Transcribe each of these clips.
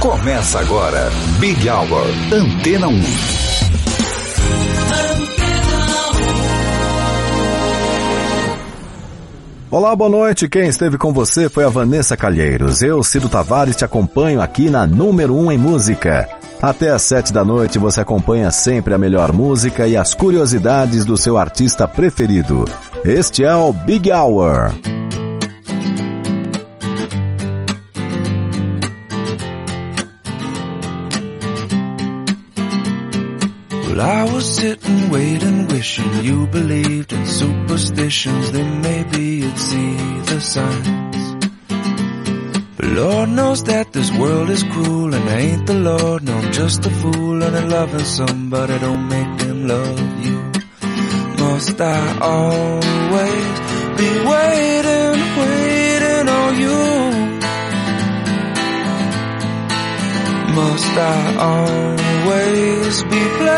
Começa agora, Big Hour, Antena 1. Olá, boa noite. Quem esteve com você foi a Vanessa Calheiros. Eu, Cido Tavares, te acompanho aqui na número 1 em música. Até às sete da noite você acompanha sempre a melhor música e as curiosidades do seu artista preferido. Este é o Big Hour. Well, I was sitting, waiting, wishing you believed in superstitions. Then maybe you'd see the signs. But Lord knows that this world is cruel, and I ain't the Lord. No, I'm just a fool, and I'm loving somebody don't make them love you. Must I always be waiting, waiting on you? Must I always be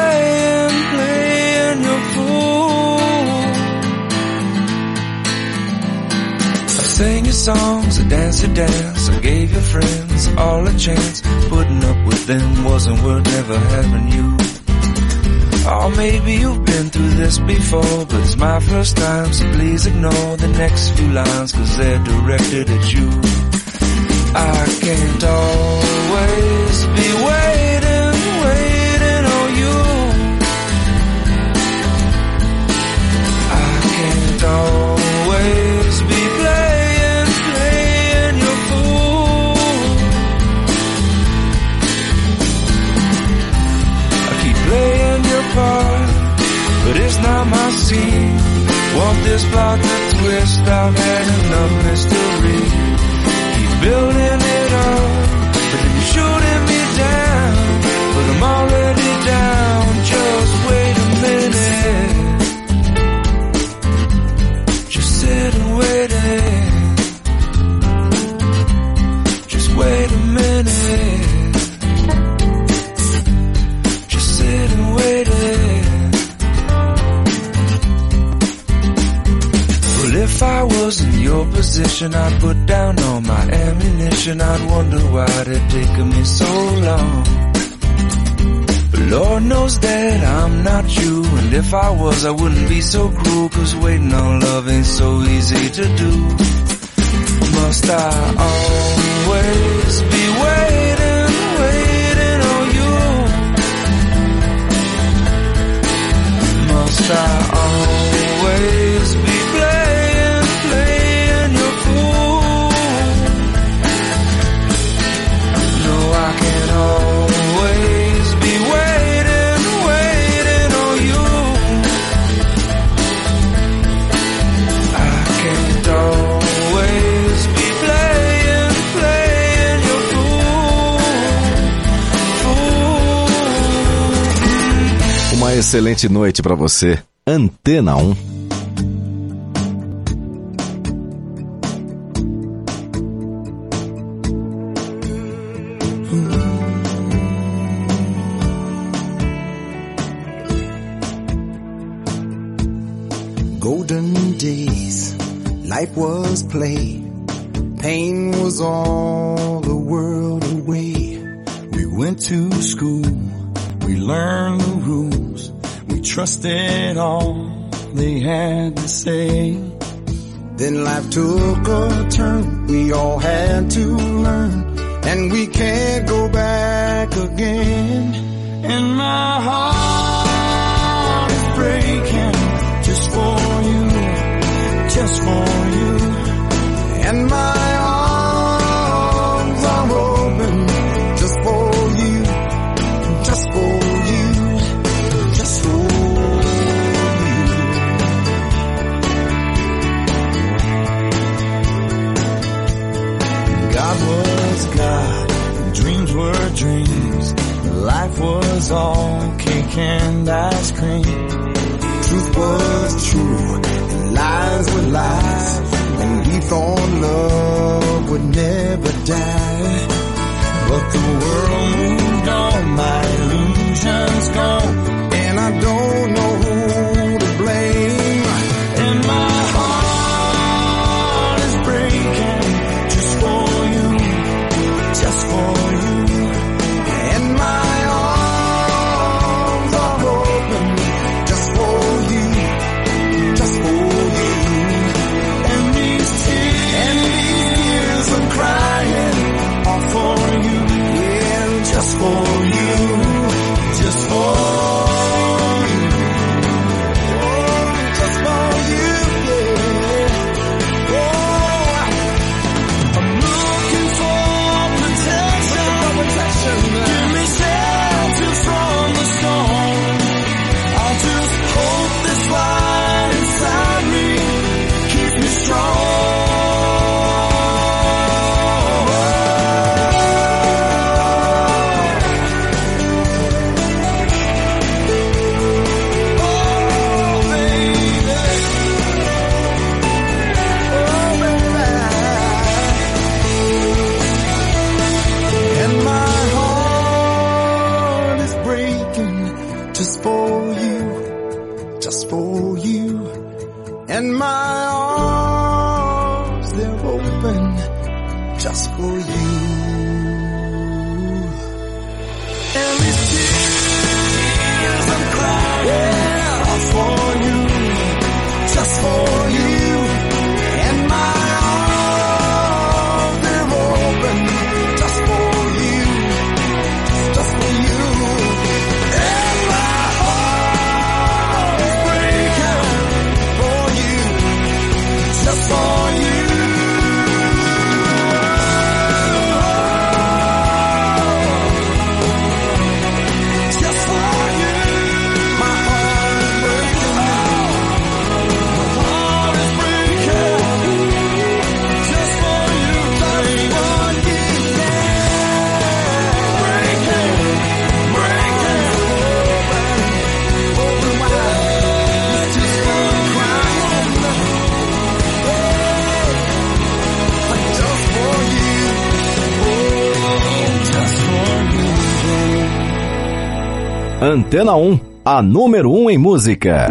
sang your songs, I danced your dance, I gave your friends all a chance. Putting up with them wasn't worth never having you. Oh, maybe you've been through this before, but it's my first time, so please ignore the next few lines, cause they're directed at you. I can't always be waiting, This plot to twist? I've had enough mystery building wonder why it taken me so long. But Lord knows that I'm not you, and if I was, I wouldn't be so cruel. Cause waiting on love ain't so easy to do. Must I always be waiting, waiting on you? Must I excelente noite para você. Antena 1. Golden days, life was play. Pain was all the world away. We went to school, we learned the rules, trusted all they had to say. Then life took a turn, we all had to learn, and we can't go back again. And my heart is breaking just for you, just for you. Life was all cake and ice cream. Truth was true, and lies were lies. And we thought love would never die. But the world moved on, my illusions gone. And I don't Antena 1, a número 1 em música.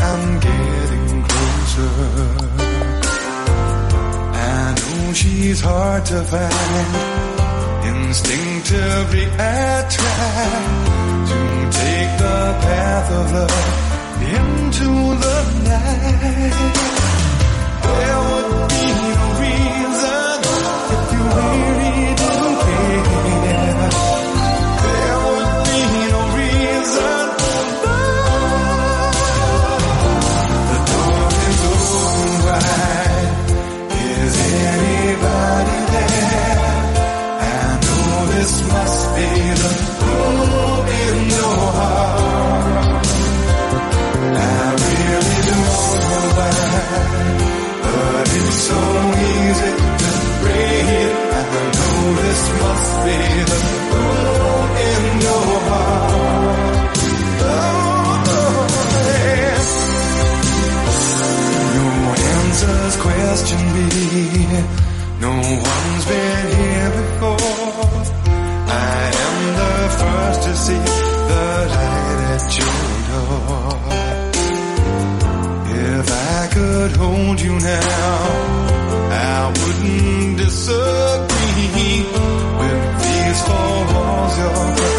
I'm getting closer. I know she's hard to find. Instinctively I to take the path of love into the night. There would be so easy to break it. I know this must be the thorn in your heart. Oh, yeah. No answers question me. No one's been here before. I am the first to see the light at your could hold you now, I wouldn't disagree with these four walls you're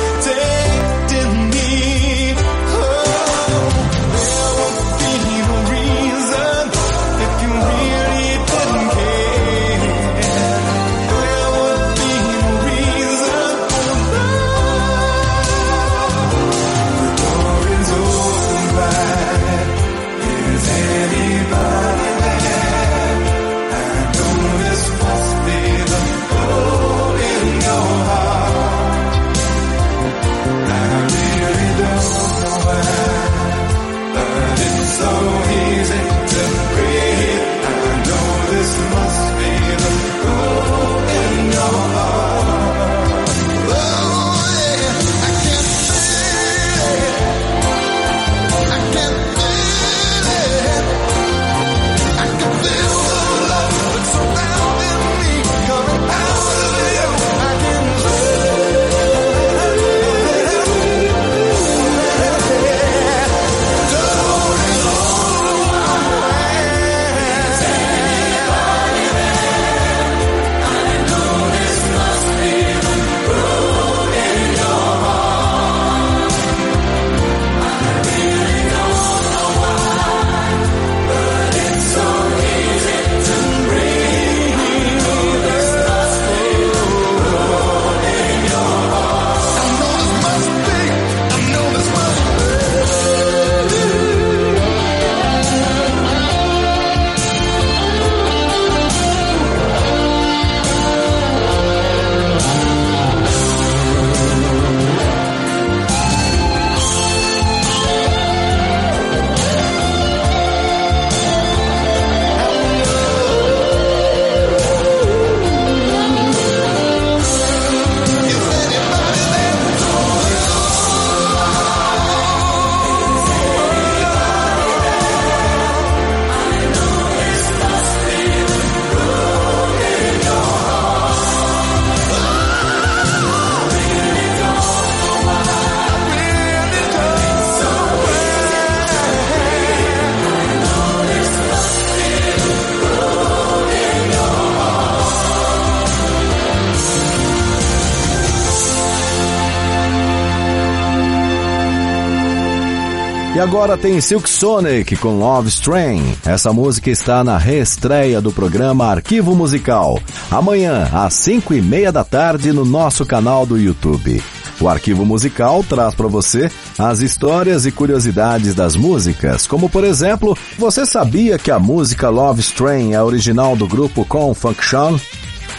agora tem Silk Sonic com Love Strain. Essa música está na reestreia do programa Arquivo Musical. Amanhã, às 5 e meia da tarde, no nosso canal do YouTube. O Arquivo Musical traz para você as histórias e curiosidades das músicas, como por exemplo, você sabia que a música Love Strain é original do grupo Con Function?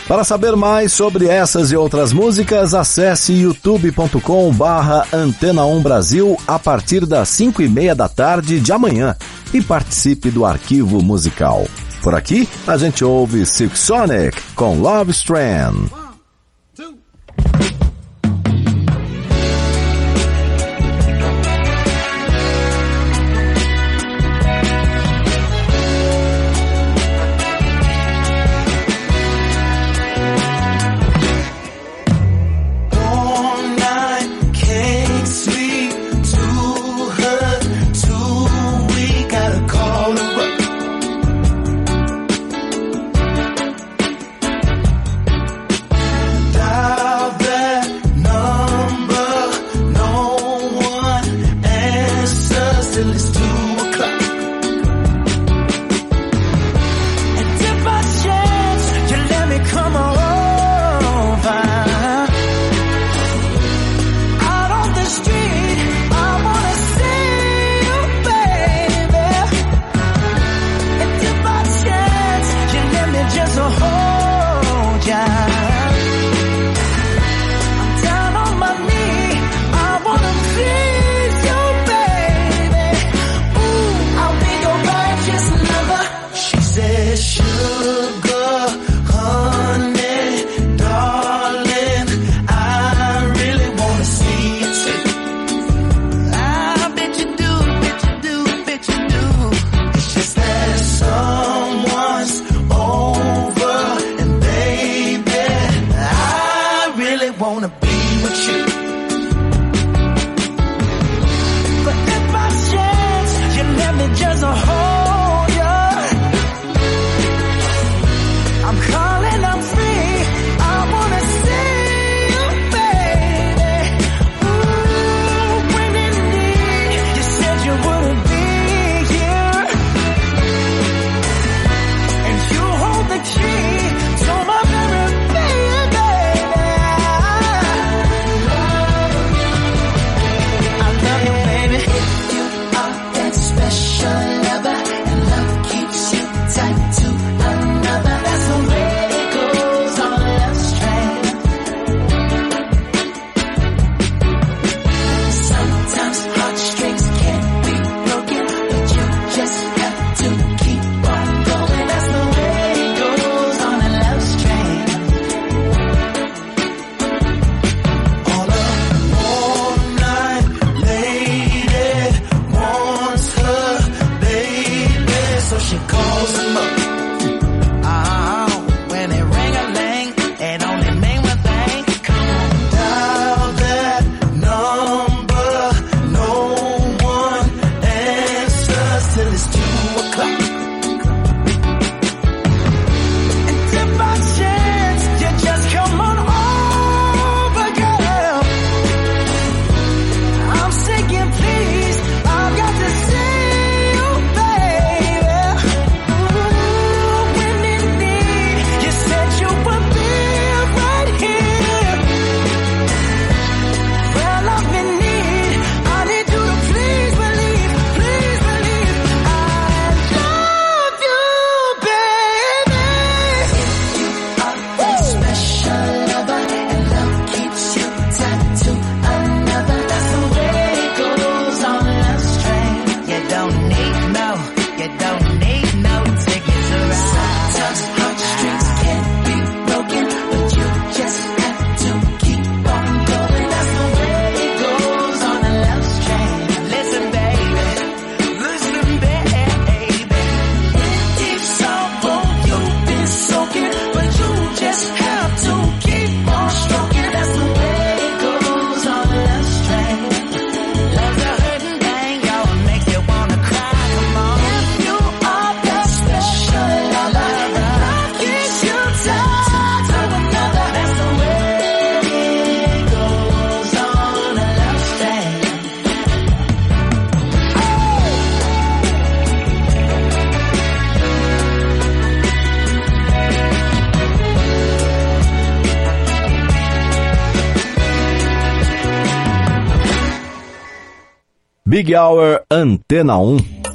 Para saber mais sobre essas e outras músicas, acesse youtube.com barra Antena 1 Brasil a partir das 5 e meia da tarde de amanhã e participe do arquivo musical. Por aqui, a gente ouve Silk Sonic com Love Strand. Big Hour Antena 1.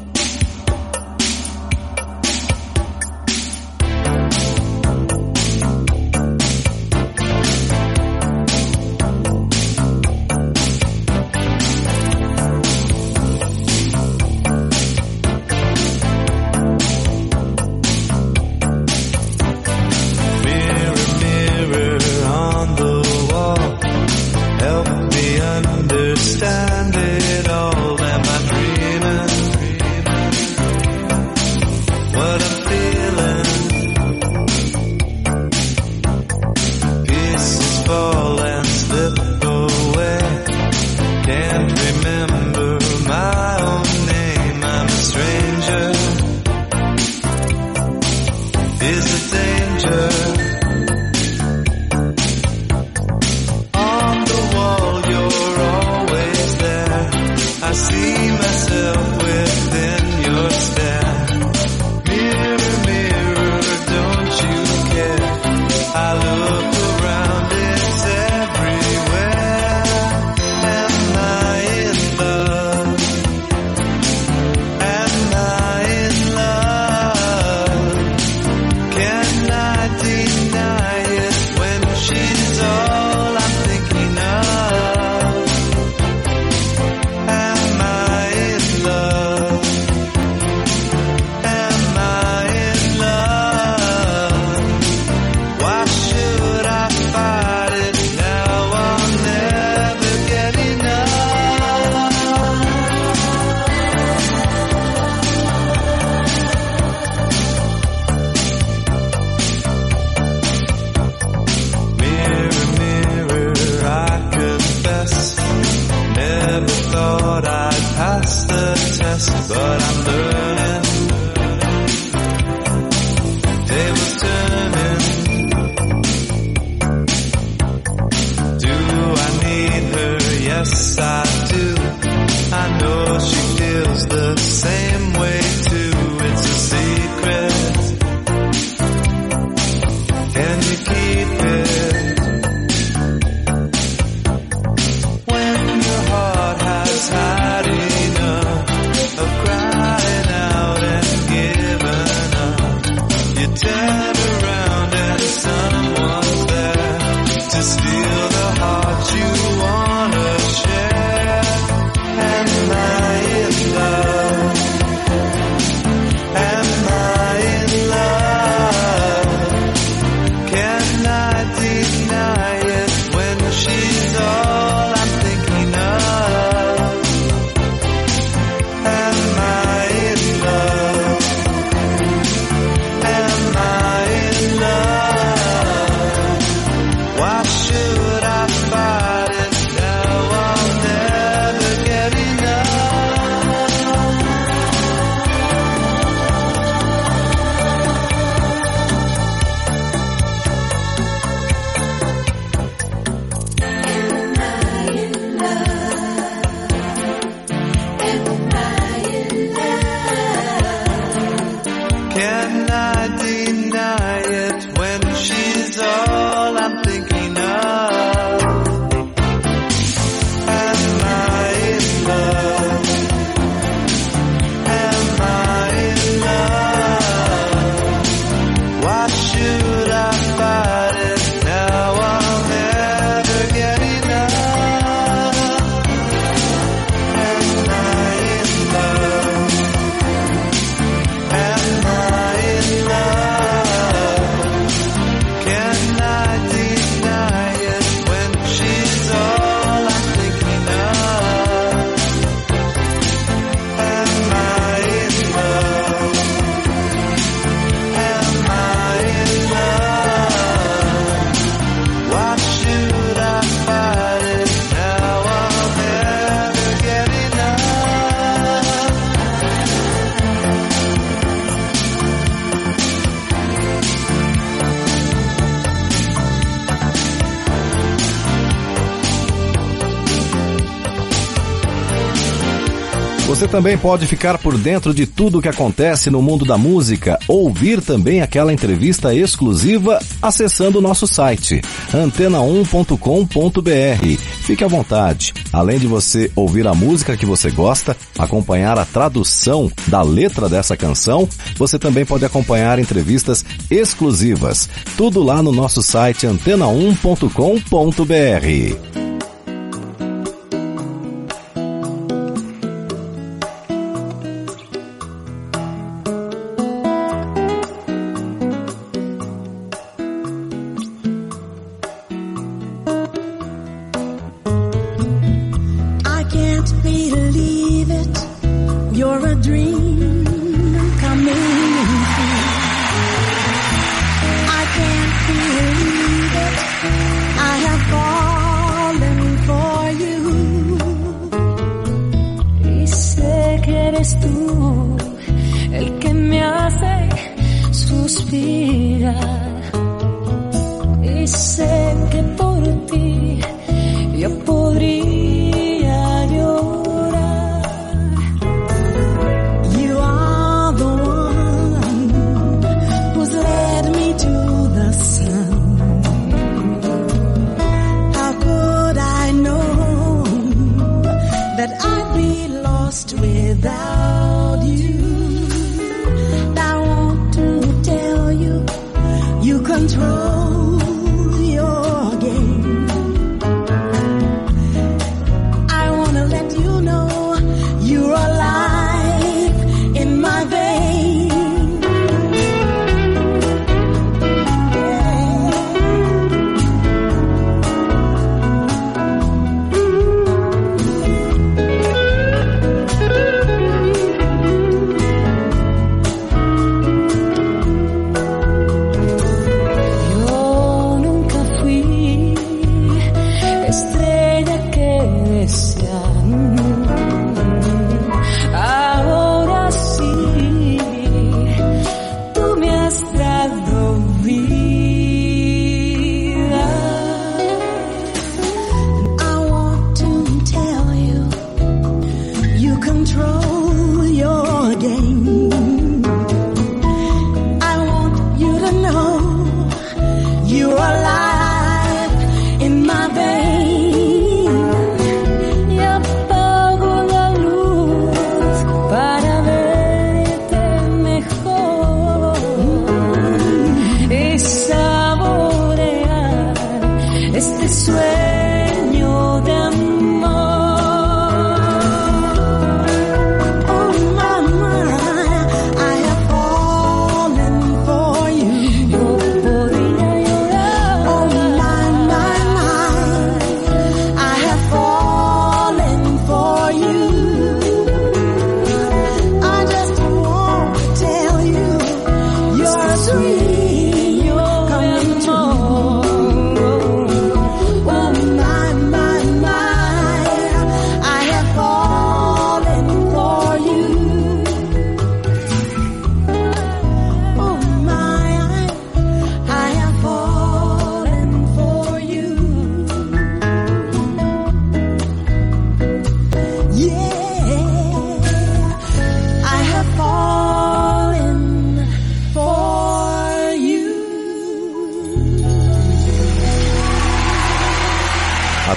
também pode ficar por dentro de tudo o que acontece no mundo da música, ouvir também aquela entrevista exclusiva acessando o nosso site antena1.com.br. Fique à vontade. Além de você ouvir a música que você gosta, acompanhar a tradução da letra dessa canção, você também pode acompanhar entrevistas exclusivas. Tudo lá no nosso site antena1.com.br.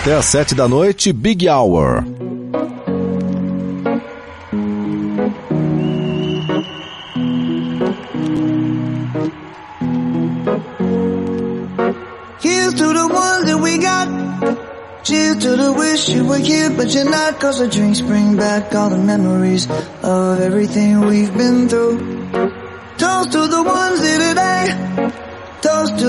Até às sete da noite, Big Hour. Here's to the ones that we got. Cheers to the wish you were here, but you're not. Cause the drinks bring back all the memories of everything we've been through.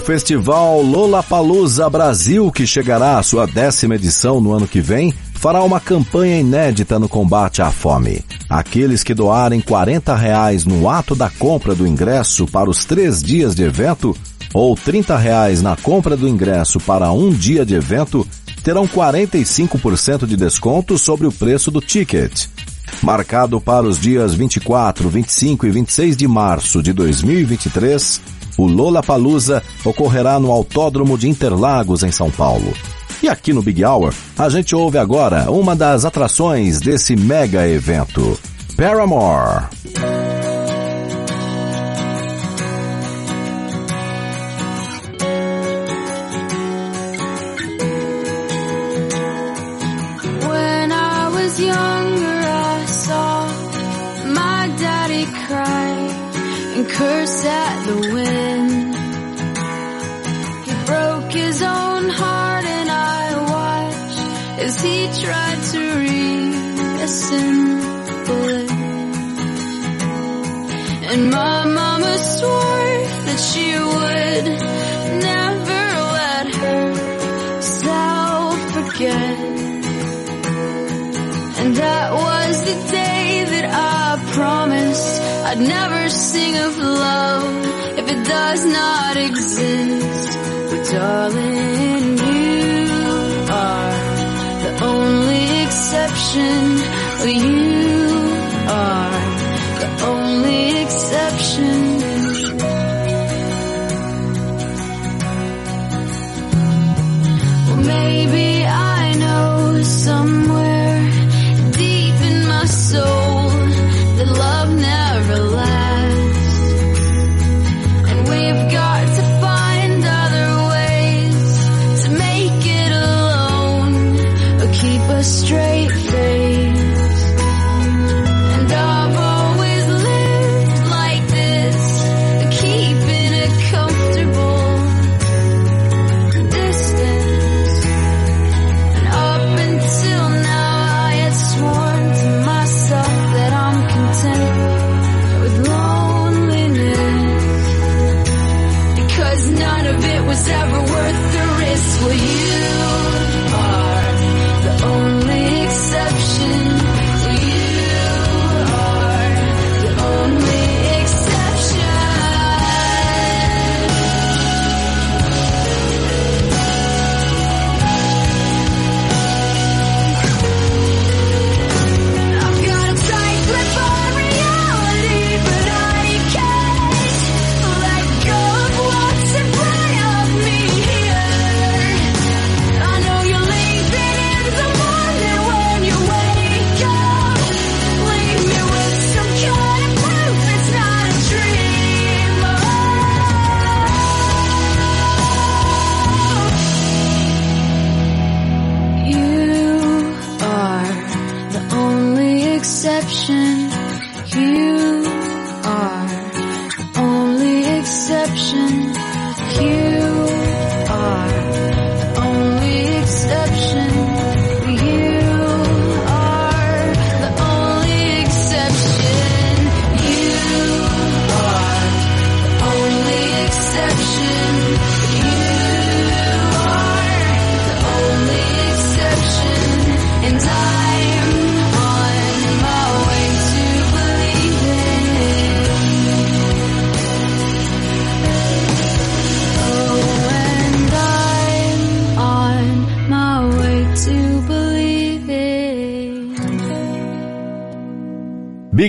festival Lollapalooza Brasil, que chegará à sua décima edição no ano que vem, fará uma campanha inédita no combate à fome. Aqueles que doarem 40 reais no ato da compra do ingresso para os três dias de evento ou 30 reais na compra do ingresso para um dia de evento terão 45% de desconto sobre o preço do ticket. Marcado para os dias 24, 25 e 26 de março de 2023, o Lollapalooza ocorrerá no Autódromo de Interlagos, em São Paulo. E aqui no Big Hour, a gente ouve agora uma das atrações desse mega evento, Paramore. And my mama swore that she would never let herself forget. And that was the day that I promised I'd never sing of love if it does not exist. But darling, you are the only exception. Well, you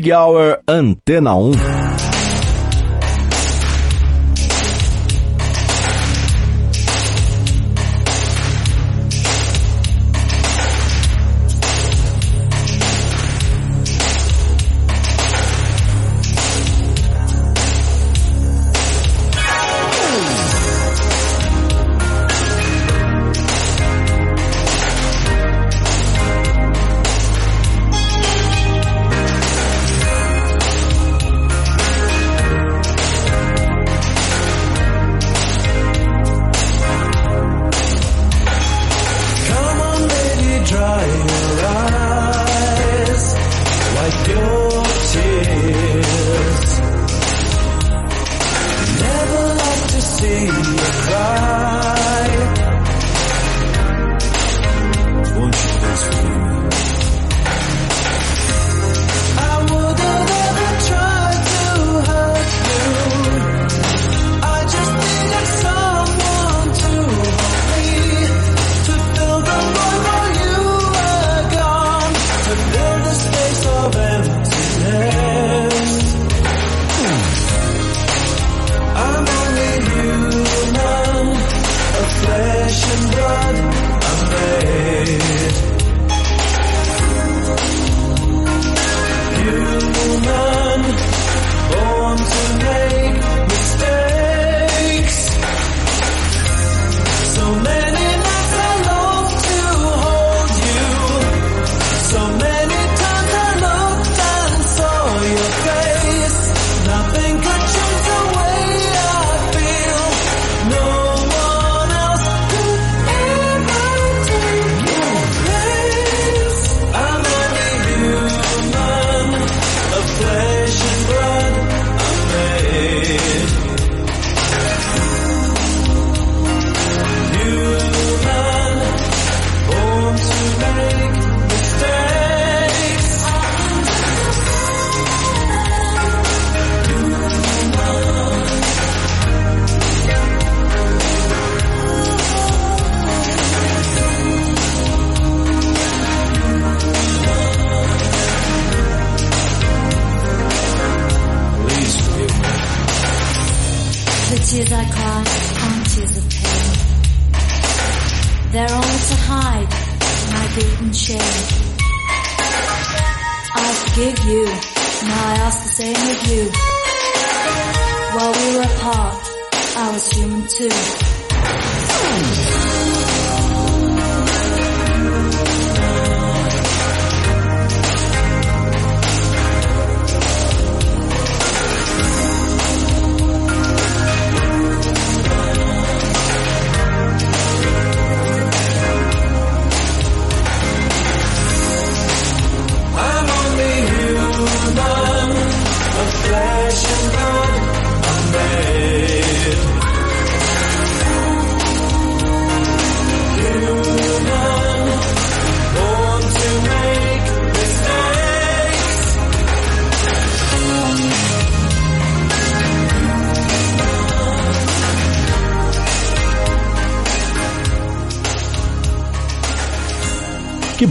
Big Hour Antena 1.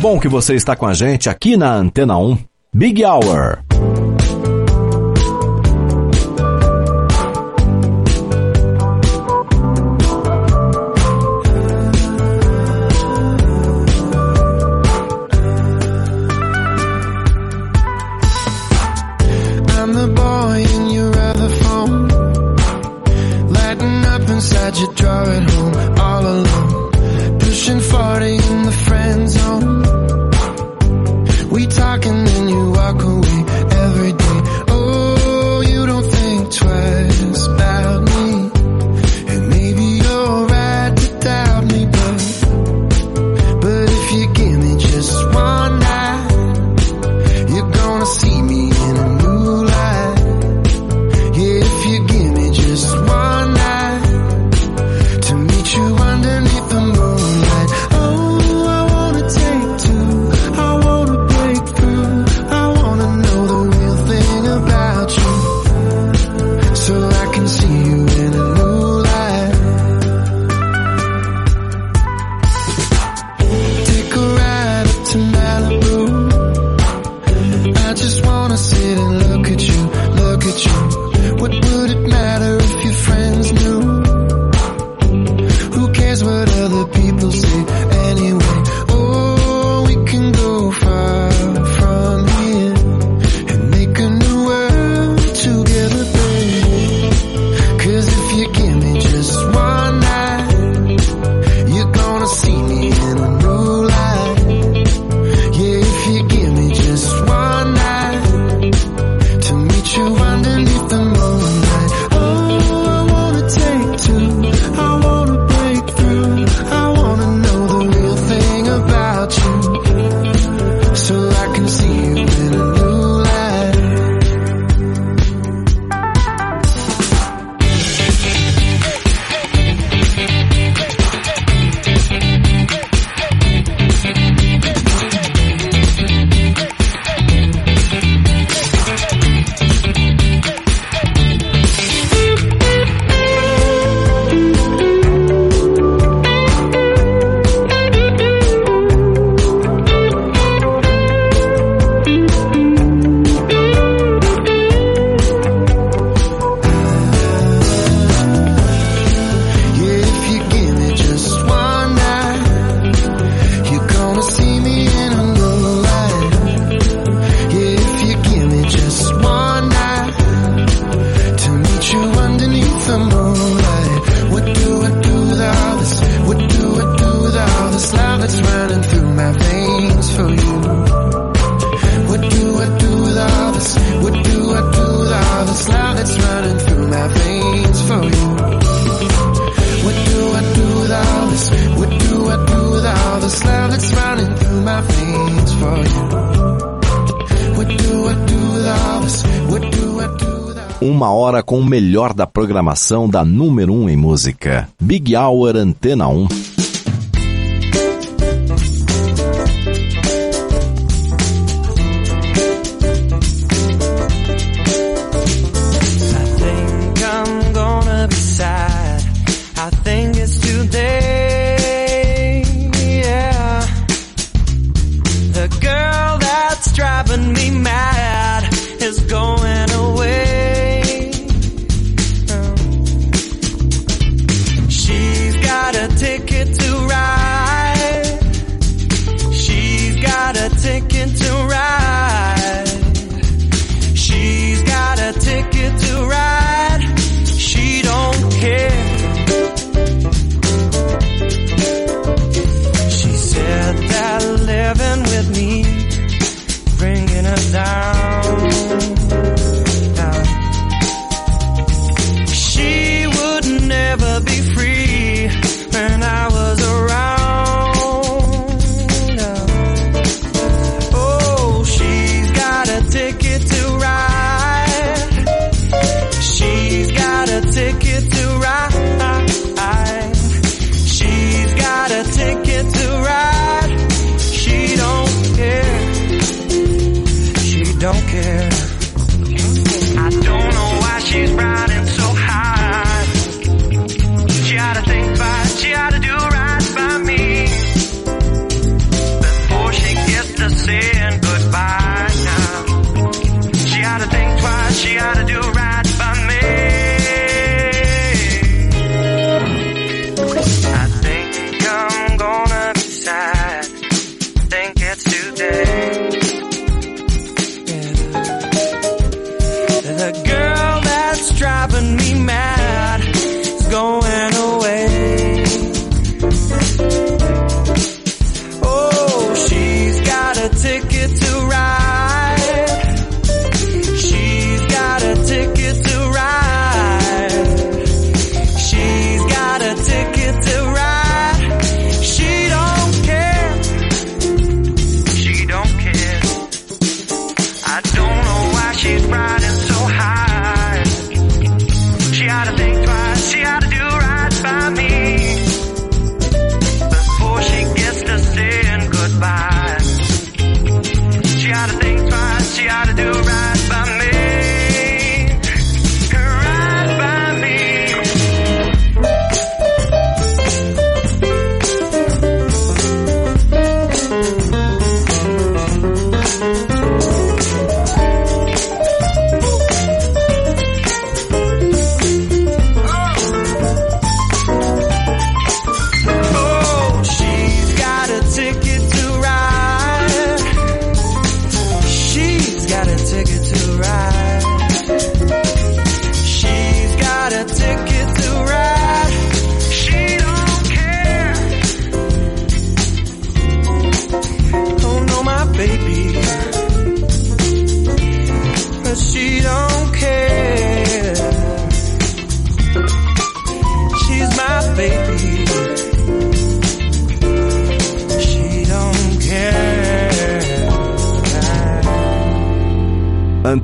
bom que você está com a gente aqui na Antena 1. Big Hour. com o melhor da programação da número 1 um em música. Big Hour Antena 1.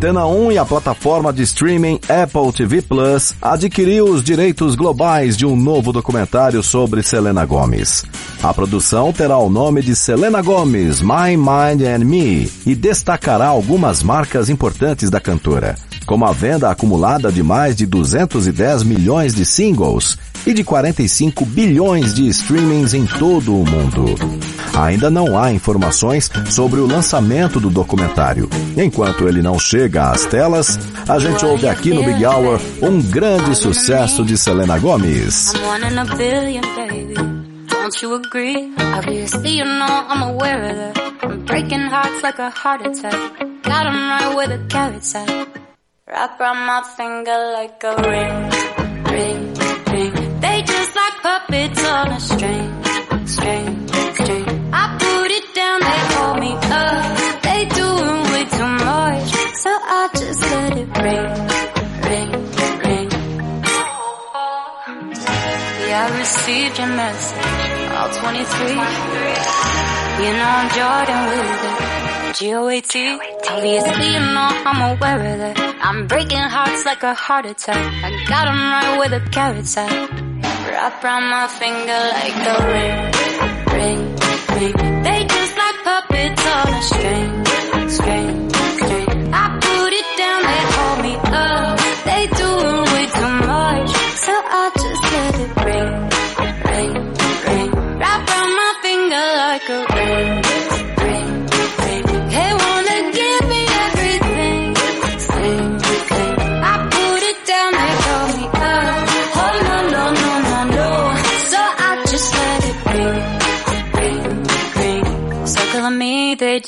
Antena 1 e a plataforma de streaming Apple TV Plus adquiriu os direitos globais de um novo documentário sobre Selena Gomez. A produção terá o nome de Selena Gomez, My Mind and Me e destacará algumas marcas importantes da cantora, como a venda acumulada de mais de 210 milhões de singles e de 45 bilhões de streamings em todo o mundo. Ainda não há informações sobre o lançamento do documentário. Enquanto ele não chega às telas, a gente ouve aqui no Big Hour um grande sucesso de Selena baby. Don't you agree? Obviously, you know I'm aware of that. I'm breaking hearts like a heart attack. Got 'em right where the carrots at. Wrap around my finger like a ring, ring. Puppets on a string, string, string. I put it down, they call me up. They doing way too much, so I just let it ring, ring, ring. Yeah, I received your message, all 23. You know I'm Jordan with it. G-O-A-T. Obviously, you know I'm aware of that. I'm breaking hearts like a heart attack. I got 'em right where the carats at. Wrap around my finger like a ring, ring, ring. They just like puppets on a string,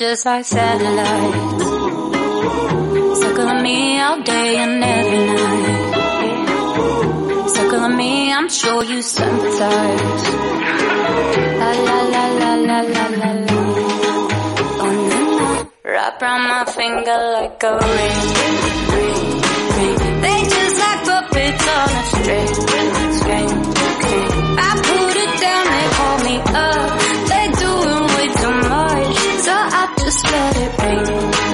just like satellites. Circling me all day and every night. Circling me, I'm sure you sympathize. La la la la la la la la. Oh no. Wrap around my finger like a ring, ring, ring. They just like puppets on a string, let it ring,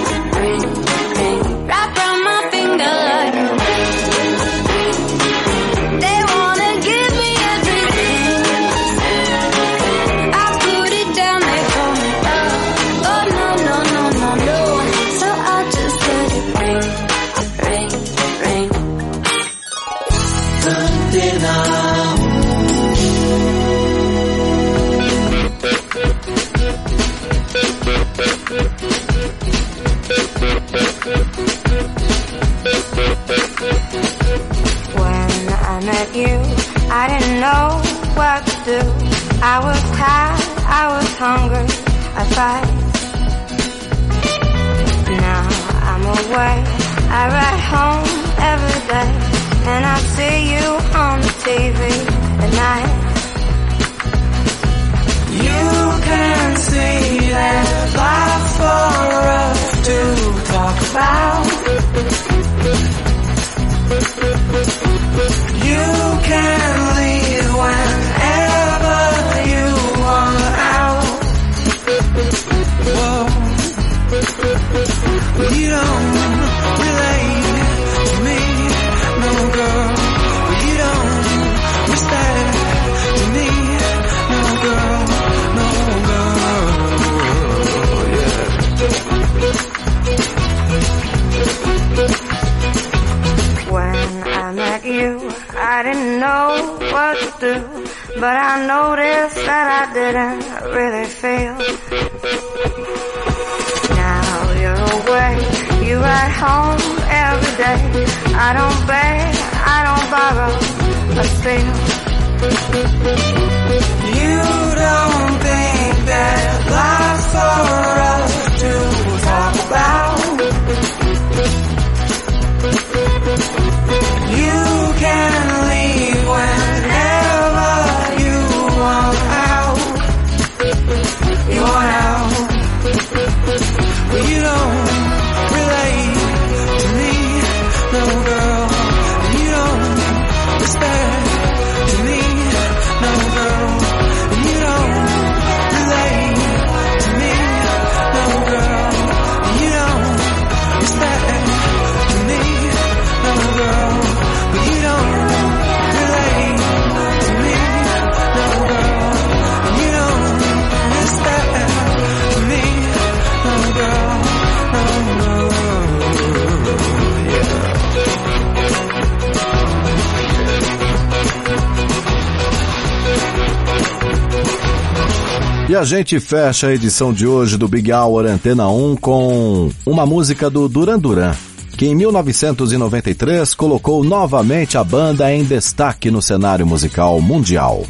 E a gente fecha a edição de hoje do Big Hour Antena 1 com uma música do Duran Duran, que em 1993 colocou novamente a banda em destaque no cenário musical mundial.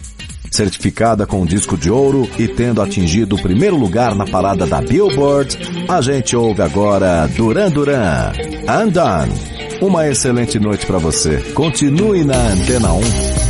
Certificada com um disco de ouro e tendo atingido o primeiro lugar na parada da Billboard, a gente ouve agora Duran Duran, Undone. Uma excelente noite para você. Continue na Antena 1.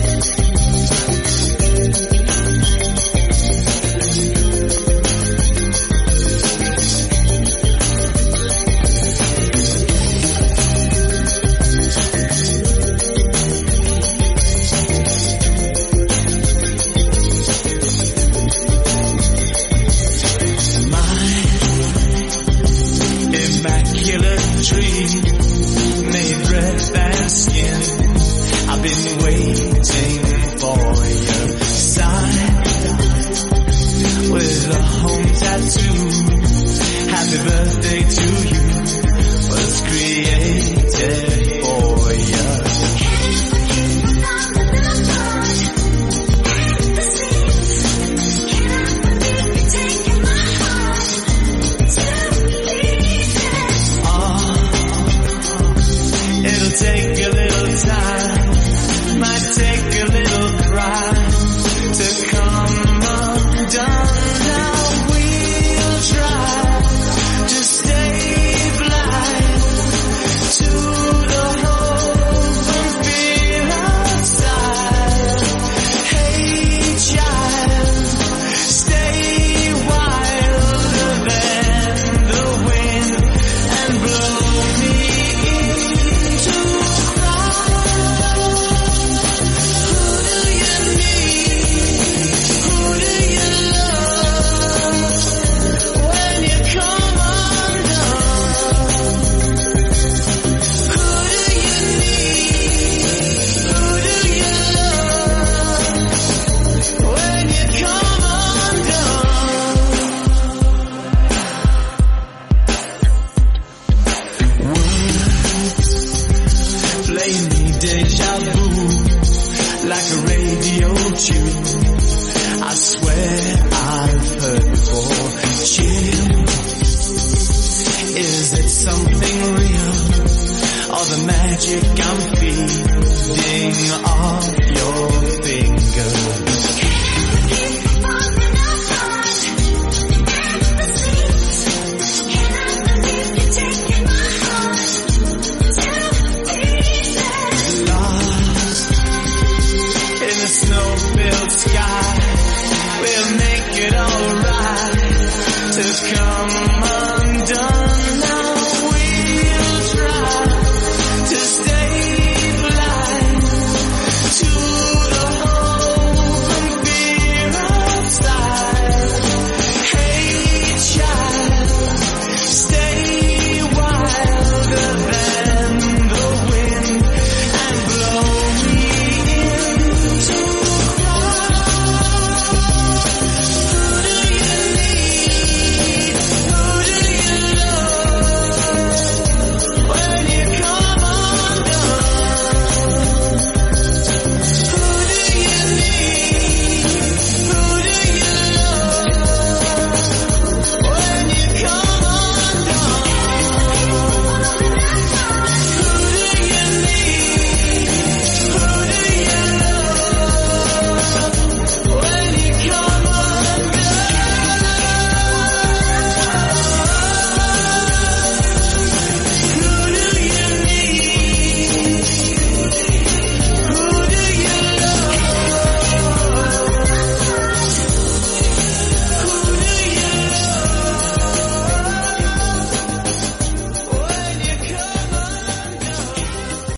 lick and feeding off your fingers.